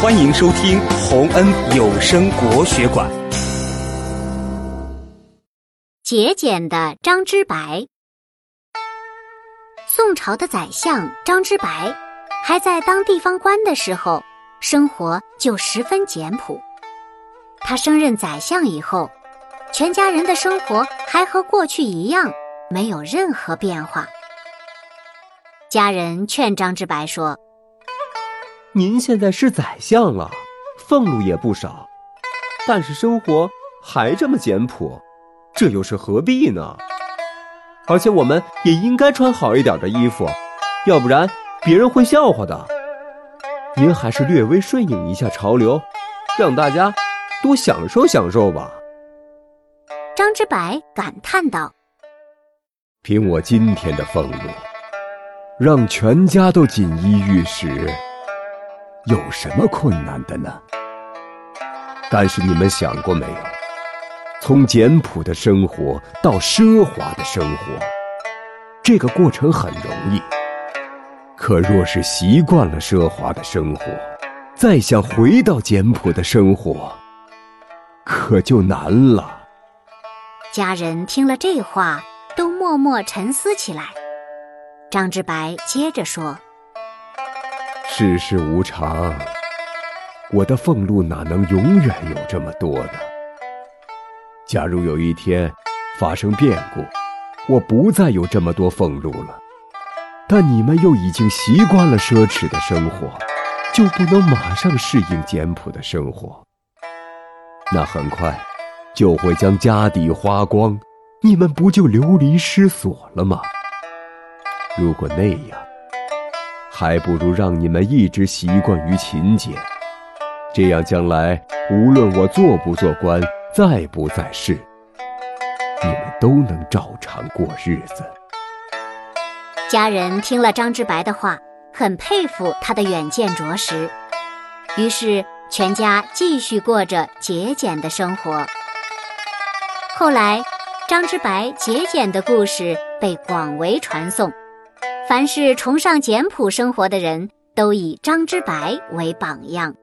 欢迎收听洪恩有声国学馆。节俭的张之白，宋朝的宰相张之白，还在当地方官的时候，生活就十分简朴。他升任宰相以后，全家人的生活还和过去一样，没有任何变化。家人劝张之白说：“您现在是宰相了，俸禄也不少，但是生活还这么简朴，这又是何必呢？而且我们也应该穿好一点的衣服，要不然别人会笑话的。您还是略微顺应一下潮流，让大家多享受享受吧。”张之白感叹道：“凭我今天的俸禄。”让全家都锦衣玉食，有什么困难的呢？但是你们想过没有，从简朴的生活到奢华的生活，这个过程很容易。可若是习惯了奢华的生活，再想回到简朴的生活，可就难了。家人听了这话，都默默沉思起来。张之白接着说：“世事无常，我的俸禄哪能永远有这么多呢？假如有一天发生变故，我不再有这么多俸禄了，但你们又已经习惯了奢侈的生活，就不能马上适应简朴的生活，那很快就会将家底花光，你们不就流离失所了吗？”如果那样，还不如让你们一直习惯于勤俭，这样将来无论我做不做官，在不在世，你们都能照常过日子。家人听了张之白的话，很佩服他的远见卓识，于是全家继续过着节俭的生活。后来，张之白节俭的故事被广为传颂。凡是崇尚简朴生活的人，都以张之白为榜样。